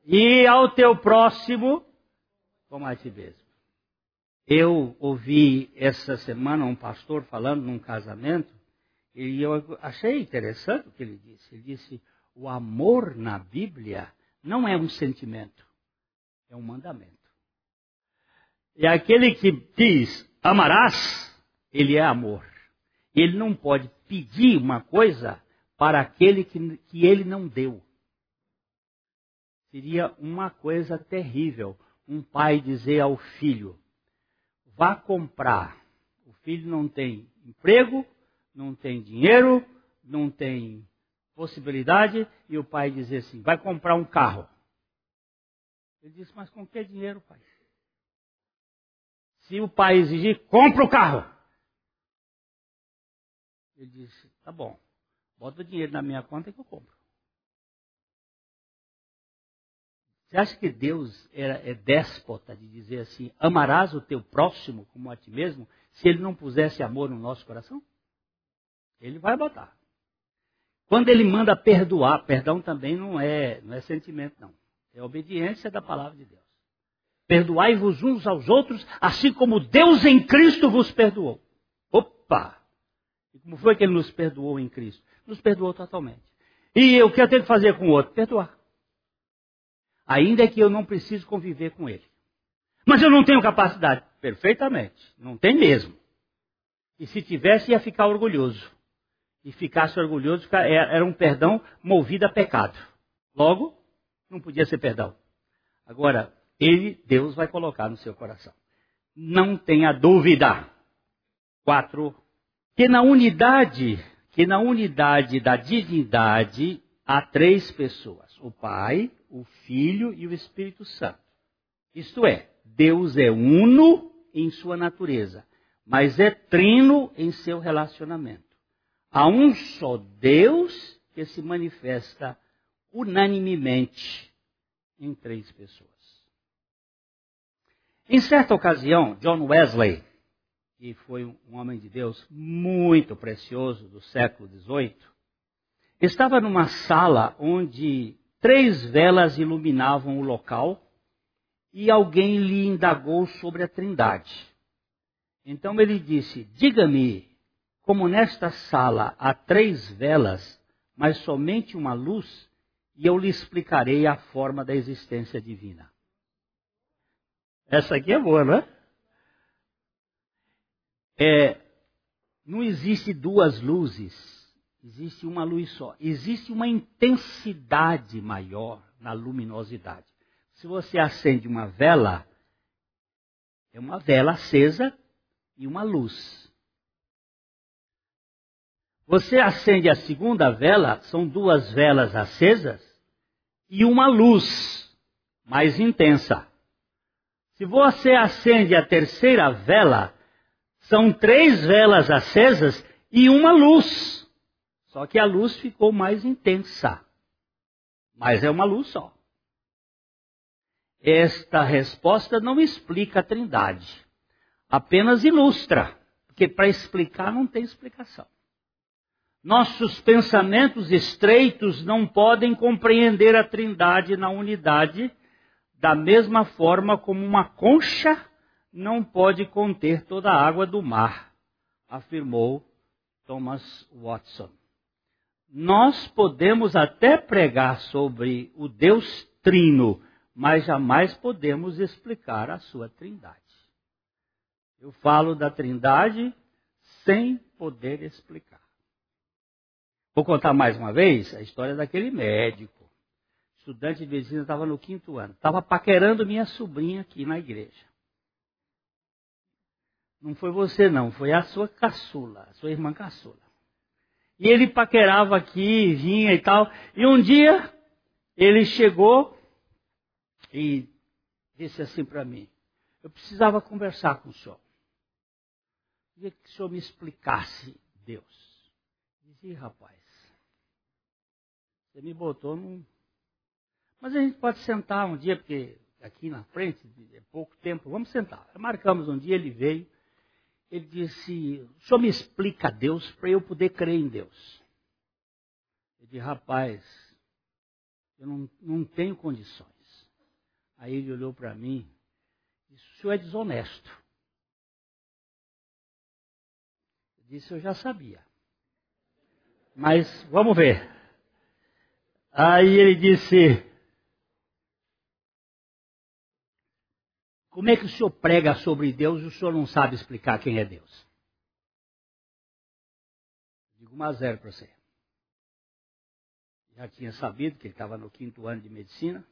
e ao teu próximo como a ti mesmo. Eu ouvi essa semana um pastor falando num casamento, e eu achei interessante o que ele disse. Ele disse: o amor na Bíblia não é um sentimento, é um mandamento. E aquele que diz amarás, ele é amor. Ele não pode pedir uma coisa para aquele que, que ele não deu. Seria uma coisa terrível um pai dizer ao filho: vá comprar. O filho não tem emprego, não tem dinheiro, não tem possibilidade, e o pai dizer assim: vai comprar um carro. Ele disse: mas com que dinheiro, pai? Se o pai exigir, compra o carro. Ele disse: tá bom, bota o dinheiro na minha conta que eu compro. Você acha que Deus é, é déspota de dizer assim: amarás o teu próximo como a ti mesmo, se ele não pusesse amor no nosso coração? Ele vai botar. Quando ele manda perdoar, perdão também não é, não é sentimento, não. É obediência da palavra de Deus. Perdoai-vos uns aos outros, assim como Deus em Cristo vos perdoou. Opa! E como foi que ele nos perdoou em Cristo? Nos perdoou totalmente. E o que eu tenho que fazer com o outro? Perdoar ainda que eu não precise conviver com ele. Mas eu não tenho capacidade. Perfeitamente. Não tem mesmo. E se tivesse, ia ficar orgulhoso. E ficasse orgulhoso, é, era um perdão movido a pecado. Logo, não podia ser perdão. Agora, ele, Deus, vai colocar no seu coração. Não tenha dúvida. Quatro. Que na unidade, que na unidade da divindade há três pessoas: o Pai, o Filho e o Espírito Santo. Isto é, Deus é uno em sua natureza, mas é trino em seu relacionamento. Há um só Deus que se manifesta unanimemente em três pessoas. Em certa ocasião, John Wesley, que foi um homem de Deus muito precioso do século XVIII, estava numa sala onde Três velas iluminavam o local e alguém lhe indagou sobre a Trindade. Então ele disse: Diga-me, como nesta sala há três velas, mas somente uma luz, e eu lhe explicarei a forma da existência divina. Essa aqui é boa, não é? é não existe duas luzes Existe uma luz só. Existe uma intensidade maior na luminosidade. Se você acende uma vela, é uma vela acesa e uma luz. Você acende a segunda vela, são duas velas acesas e uma luz mais intensa. Se você acende a terceira vela, são três velas acesas e uma luz. Só que a luz ficou mais intensa. Mas é uma luz só. Esta resposta não explica a trindade, apenas ilustra, porque para explicar não tem explicação. Nossos pensamentos estreitos não podem compreender a trindade na unidade, da mesma forma como uma concha não pode conter toda a água do mar, afirmou Thomas Watson. Nós podemos até pregar sobre o Deus Trino, mas jamais podemos explicar a sua Trindade. Eu falo da Trindade sem poder explicar. Vou contar mais uma vez a história daquele médico. Estudante de medicina, estava no quinto ano. Estava paquerando minha sobrinha aqui na igreja. Não foi você, não, foi a sua caçula, a sua irmã caçula. E ele paquerava aqui, vinha e tal. E um dia ele chegou e disse assim para mim: Eu precisava conversar com o senhor. Queria que o senhor me explicasse Deus. Eu disse, rapaz, você me botou num. Mas a gente pode sentar um dia, porque aqui na frente é pouco tempo, vamos sentar. Marcamos um dia, ele veio, ele disse, senhor me explica Deus para eu poder crer em Deus. Eu disse, rapaz, eu não, não tenho condições. Aí ele olhou para mim e disse, o senhor é desonesto. Eu disse, eu já sabia. Mas vamos ver. Aí ele disse, Como é que o senhor prega sobre Deus e o senhor não sabe explicar quem é Deus? Digo uma zero para você. Já tinha sabido que ele estava no quinto ano de medicina.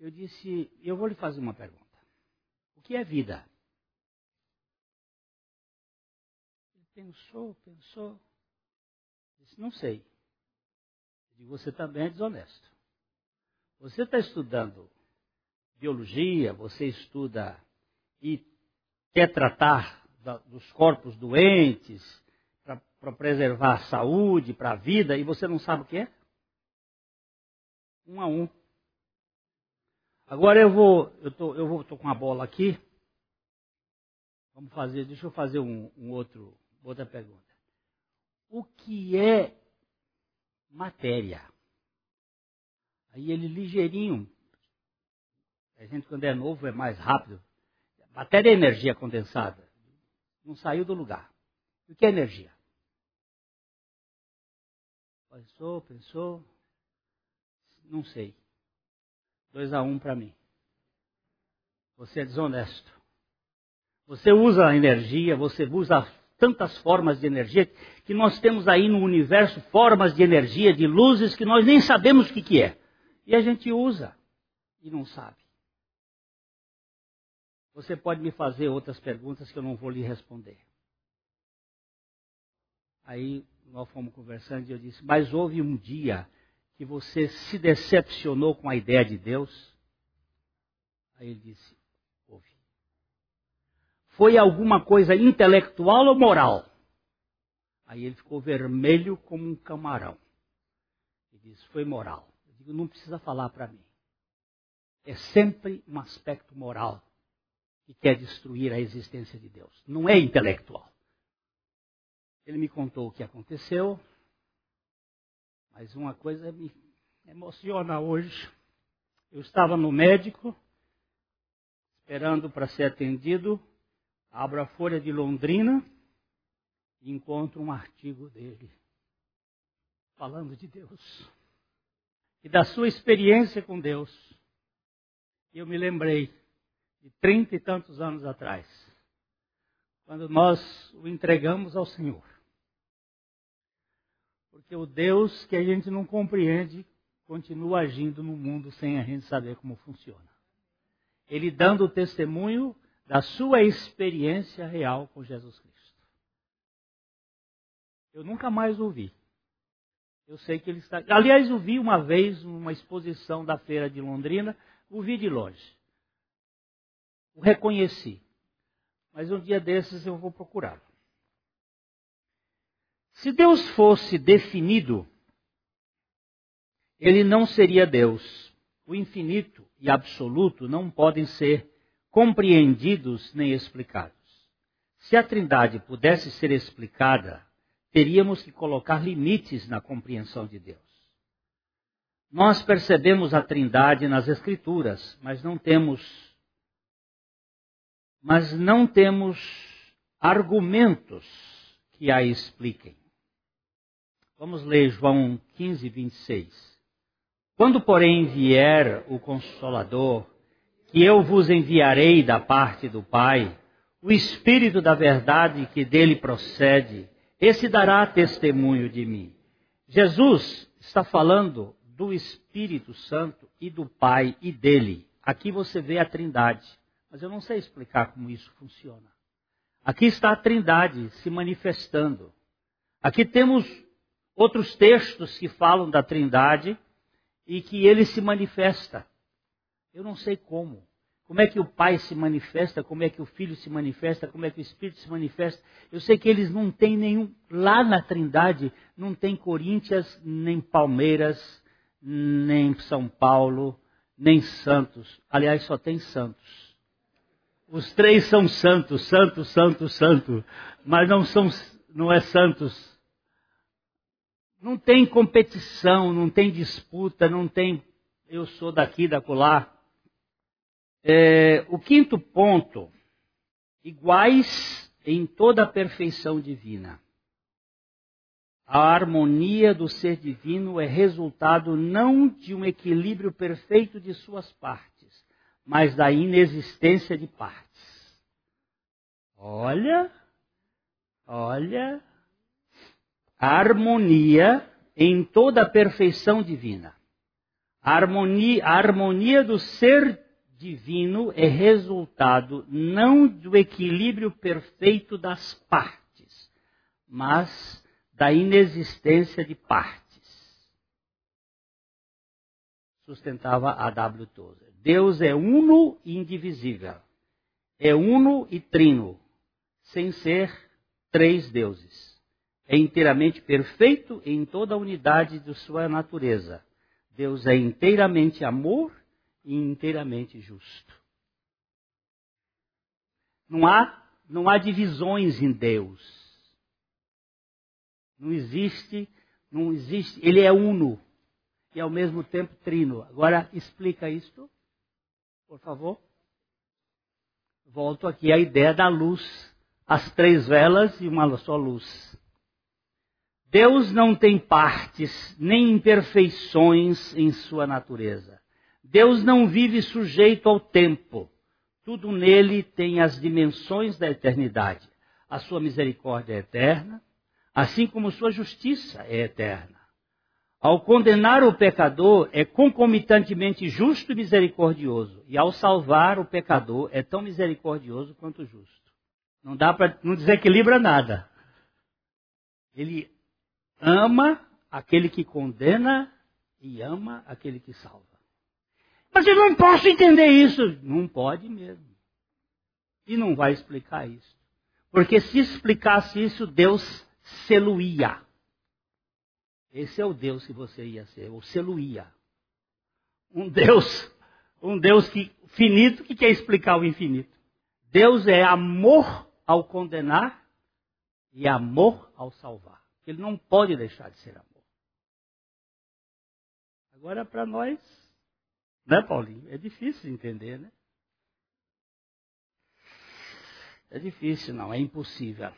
Eu disse, eu vou lhe fazer uma pergunta. O que é vida? Ele pensou, pensou. Disse, não sei. Eu digo, você também é desonesto. Você está estudando biologia, você estuda e quer tratar da, dos corpos doentes, para preservar a saúde, para a vida, e você não sabe o que é? Um a um. Agora eu vou, eu tô, eu vou, tô com a bola aqui. Vamos fazer, deixa eu fazer um, um outro, outra pergunta. O que é matéria? Aí ele ligeirinho a gente, quando é novo, é mais rápido. Matéria é energia condensada. Não saiu do lugar. O que é energia? Pensou, pensou. Não sei. 2 a 1 um para mim. Você é desonesto. Você usa a energia, você usa tantas formas de energia que nós temos aí no universo formas de energia, de luzes que nós nem sabemos o que, que é. E a gente usa e não sabe. Você pode me fazer outras perguntas que eu não vou lhe responder. Aí nós fomos conversando e eu disse: Mas houve um dia que você se decepcionou com a ideia de Deus? Aí ele disse: Houve. Foi alguma coisa intelectual ou moral? Aí ele ficou vermelho como um camarão. Ele disse: Foi moral. Eu digo: Não precisa falar para mim. É sempre um aspecto moral que quer destruir a existência de Deus. Não é intelectual. Ele me contou o que aconteceu, mas uma coisa me emociona hoje. Eu estava no médico, esperando para ser atendido, abro a Folha de Londrina e encontro um artigo dele falando de Deus e da sua experiência com Deus. Eu me lembrei de trinta e tantos anos atrás, quando nós o entregamos ao Senhor. Porque o Deus que a gente não compreende continua agindo no mundo sem a gente saber como funciona. Ele dando o testemunho da sua experiência real com Jesus Cristo. Eu nunca mais ouvi. Eu sei que ele está. Aliás, eu vi uma vez numa exposição da feira de Londrina, o vi de longe o reconheci. Mas um dia desses eu vou procurá-lo. Se Deus fosse definido, ele não seria Deus. O infinito e absoluto não podem ser compreendidos nem explicados. Se a Trindade pudesse ser explicada, teríamos que colocar limites na compreensão de Deus. Nós percebemos a Trindade nas Escrituras, mas não temos mas não temos argumentos que a expliquem. Vamos ler João 15, 26. Quando, porém, vier o Consolador, que eu vos enviarei da parte do Pai, o Espírito da verdade que dele procede, esse dará testemunho de mim. Jesus está falando do Espírito Santo e do Pai e dele. Aqui você vê a Trindade. Mas eu não sei explicar como isso funciona. Aqui está a Trindade se manifestando. Aqui temos outros textos que falam da Trindade e que ele se manifesta. Eu não sei como. Como é que o Pai se manifesta, como é que o Filho se manifesta, como é que o Espírito se manifesta. Eu sei que eles não têm nenhum. Lá na Trindade não tem Coríntias, nem Palmeiras, nem São Paulo, nem Santos. Aliás, só tem Santos. Os três são santos, santo, santo, santo, mas não são, não é santos. Não tem competição, não tem disputa, não tem eu sou daqui, da colar. É, o quinto ponto, iguais em toda a perfeição divina. A harmonia do ser divino é resultado não de um equilíbrio perfeito de suas partes, mas da inexistência de partes. Olha, olha, a harmonia em toda a perfeição divina. A harmonia, a harmonia do ser divino é resultado não do equilíbrio perfeito das partes, mas da inexistência de partes. Sustentava a W. Tozer. Deus é uno e indivisível. É uno e trino, sem ser três deuses. É inteiramente perfeito em toda a unidade de sua natureza. Deus é inteiramente amor e inteiramente justo. Não há, não há divisões em Deus. Não existe, não existe, ele é uno e ao mesmo tempo trino. Agora explica isto, por favor. Volto aqui à ideia da luz, as três velas e uma só luz. Deus não tem partes nem imperfeições em sua natureza. Deus não vive sujeito ao tempo. Tudo nele tem as dimensões da eternidade. A sua misericórdia é eterna, assim como sua justiça é eterna. Ao condenar o pecador, é concomitantemente justo e misericordioso, e ao salvar o pecador, é tão misericordioso quanto justo. Não dá para, não desequilibra nada. Ele ama aquele que condena e ama aquele que salva. Mas eu não posso entender isso. Não pode mesmo. E não vai explicar isso. Porque se explicasse isso, Deus Seluia. Esse é o Deus que você ia ser, o Seluia. Um Deus, um Deus que, finito que quer explicar o infinito. Deus é amor ao condenar e amor ao salvar. Ele não pode deixar de ser amor. Agora, para nós, né, Paulinho? É difícil entender, né? É difícil, não, é impossível.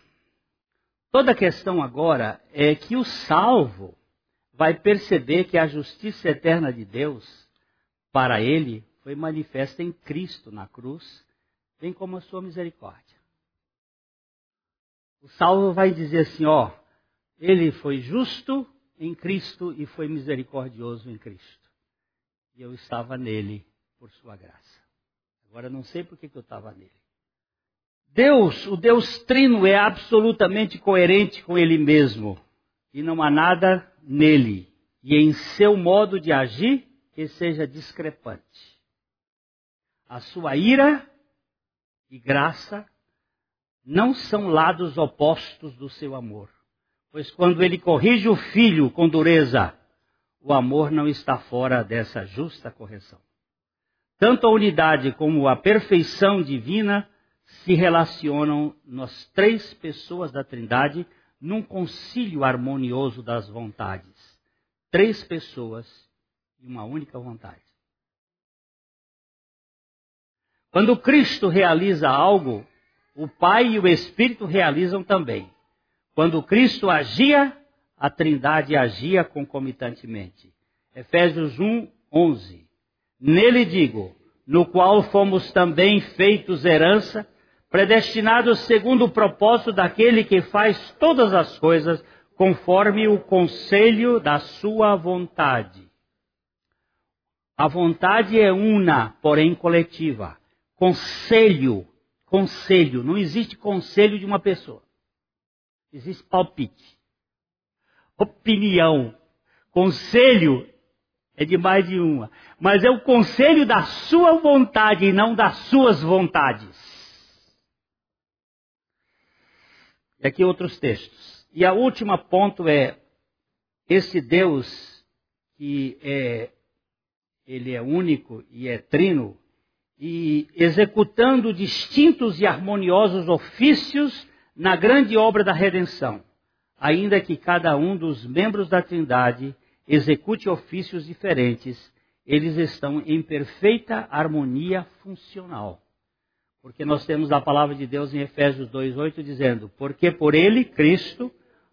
Toda a questão agora é que o salvo vai perceber que a justiça eterna de Deus, para ele, foi manifesta em Cristo na cruz, bem como a sua misericórdia. O salvo vai dizer assim: ó, ele foi justo em Cristo e foi misericordioso em Cristo. E eu estava nele por sua graça. Agora não sei por que, eu estava nele. Deus, o Deus Trino, é absolutamente coerente com Ele mesmo. E não há nada nele e em seu modo de agir que seja discrepante. A sua ira e graça não são lados opostos do seu amor. Pois quando ele corrige o filho com dureza, o amor não está fora dessa justa correção. Tanto a unidade como a perfeição divina se relacionam nas três pessoas da Trindade num concílio harmonioso das vontades. Três pessoas e uma única vontade. Quando Cristo realiza algo, o Pai e o Espírito realizam também. Quando Cristo agia, a Trindade agia concomitantemente. Efésios 1, 11. Nele digo, no qual fomos também feitos herança, predestinados segundo o propósito daquele que faz todas as coisas conforme o conselho da sua vontade. A vontade é una, porém coletiva. Conselho, conselho. Não existe conselho de uma pessoa. Existe palpite. Opinião. Conselho é de mais de uma. Mas é o conselho da sua vontade e não das suas vontades. E aqui outros textos. E a última ponto é esse Deus que é ele é único e é trino e executando distintos e harmoniosos ofícios na grande obra da redenção, ainda que cada um dos membros da Trindade execute ofícios diferentes, eles estão em perfeita harmonia funcional. Porque nós temos a palavra de Deus em Efésios 2:8 dizendo: "Porque por ele, Cristo,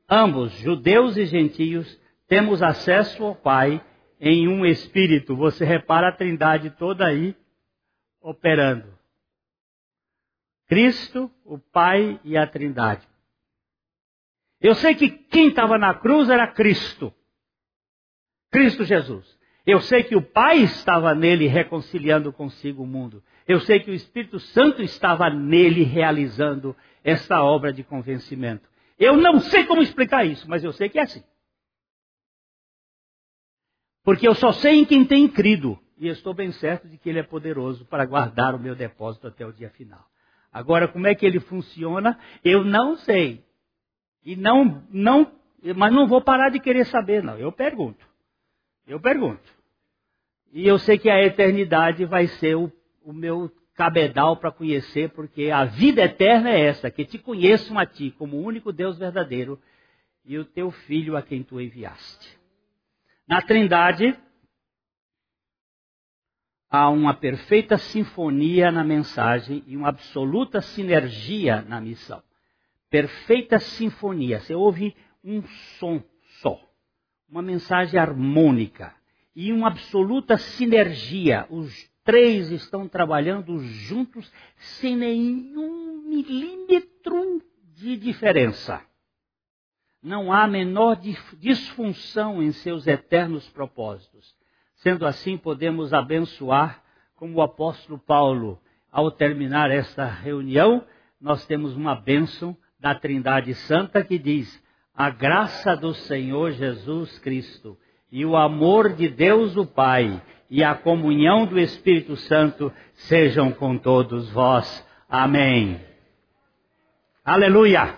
ambos, judeus e gentios, temos acesso ao Pai em um espírito". Você repara a Trindade toda aí operando. Cristo, o Pai e a Trindade. Eu sei que quem estava na cruz era Cristo. Cristo Jesus. Eu sei que o Pai estava nele reconciliando consigo o mundo. Eu sei que o Espírito Santo estava nele realizando esta obra de convencimento. Eu não sei como explicar isso, mas eu sei que é assim. Porque eu só sei em quem tem crido. E estou bem certo de que ele é poderoso para guardar o meu depósito até o dia final. Agora, como é que ele funciona? Eu não sei. E não, não, mas não vou parar de querer saber, não. Eu pergunto. Eu pergunto. E eu sei que a eternidade vai ser o, o meu cabedal para conhecer, porque a vida eterna é essa, que te conheçam a ti como o único Deus verdadeiro e o teu filho a quem tu enviaste. Na Trindade, há uma perfeita sinfonia na mensagem e uma absoluta sinergia na missão. Perfeita sinfonia. Você ouve um som só. Uma mensagem harmônica e uma absoluta sinergia. Os três estão trabalhando juntos sem nenhum milímetro de diferença. Não há menor disfunção em seus eternos propósitos. Sendo assim, podemos abençoar, como o apóstolo Paulo, ao terminar esta reunião, nós temos uma bênção da Trindade Santa que diz: A graça do Senhor Jesus Cristo e o amor de Deus o Pai e a comunhão do Espírito Santo sejam com todos vós. Amém. Aleluia!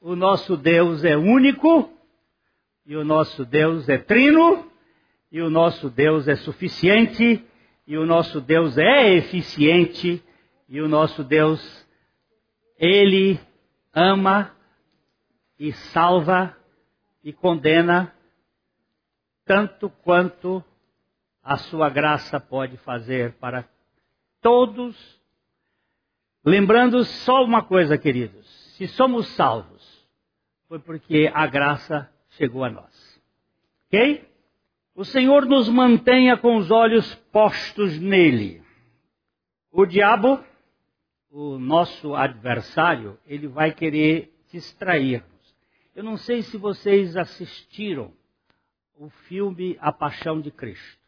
O nosso Deus é único e o nosso Deus é trino e o nosso Deus é suficiente, e o nosso Deus é eficiente, e o nosso Deus, Ele ama e salva e condena tanto quanto a sua graça pode fazer para todos. Lembrando só uma coisa, queridos: se somos salvos, foi porque a graça chegou a nós. Ok? O Senhor nos mantenha com os olhos postos nele. O diabo, o nosso adversário, ele vai querer distrair-nos. Eu não sei se vocês assistiram o filme A Paixão de Cristo.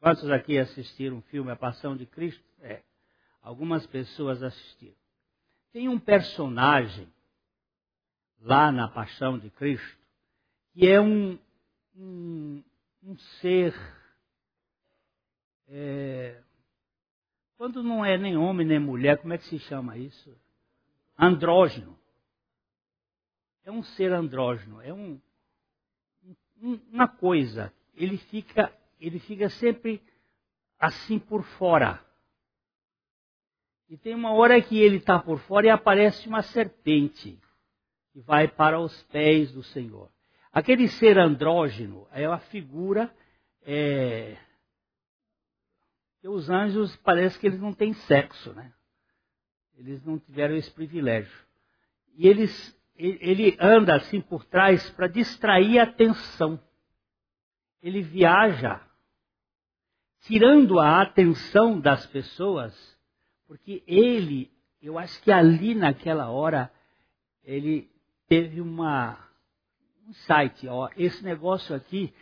Quantos aqui assistiram o filme A Paixão de Cristo? É. Algumas pessoas assistiram. Tem um personagem lá na Paixão de Cristo que é um, um, um ser. É, quando não é nem homem nem mulher, como é que se chama isso? Andrógeno. É um ser andrógeno, é um, um, uma coisa. Ele fica, ele fica sempre assim por fora. E tem uma hora que ele está por fora e aparece uma serpente que vai para os pés do Senhor. Aquele ser andrógeno é a figura. É, que os anjos parece que eles não têm sexo, né? Eles não tiveram esse privilégio. E eles, ele anda assim por trás para distrair a atenção. Ele viaja, tirando a atenção das pessoas, porque ele, eu acho que ali naquela hora, ele teve uma um site, ó, esse negócio aqui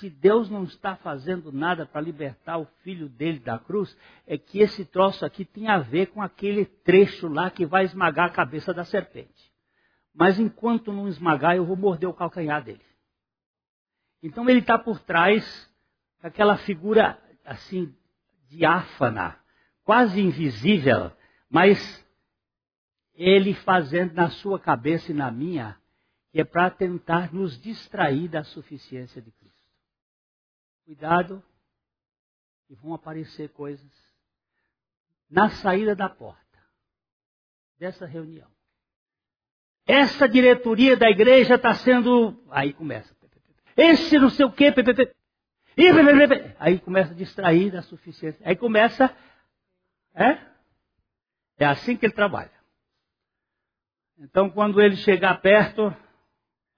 se Deus não está fazendo nada para libertar o filho dele da cruz, é que esse troço aqui tem a ver com aquele trecho lá que vai esmagar a cabeça da serpente. Mas enquanto não esmagar, eu vou morder o calcanhar dele. Então ele está por trás daquela figura assim diáfana, quase invisível, mas ele fazendo na sua cabeça e na minha, que é para tentar nos distrair da suficiência de Cristo. Cuidado, e vão aparecer coisas na saída da porta dessa reunião. Essa diretoria da igreja está sendo. Aí começa. Esse não sei o quê. Aí começa a distrair da suficiência. Aí começa. É? É assim que ele trabalha. Então, quando ele chegar perto,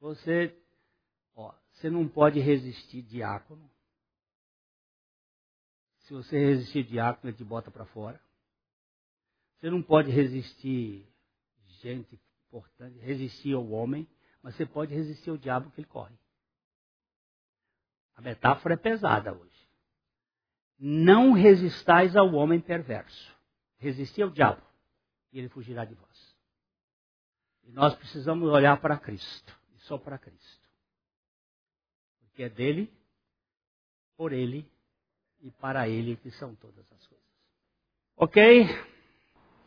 você, ó, você não pode resistir diácono. Se você resistir diácono, ele te bota para fora. Você não pode resistir gente importante, resistir ao homem, mas você pode resistir ao diabo que ele corre. A metáfora é pesada hoje. Não resistais ao homem perverso. Resistir ao diabo e ele fugirá de vós. E nós precisamos olhar para Cristo, e só para Cristo. Porque é dele, por ele e para ele que são todas as coisas. Ok?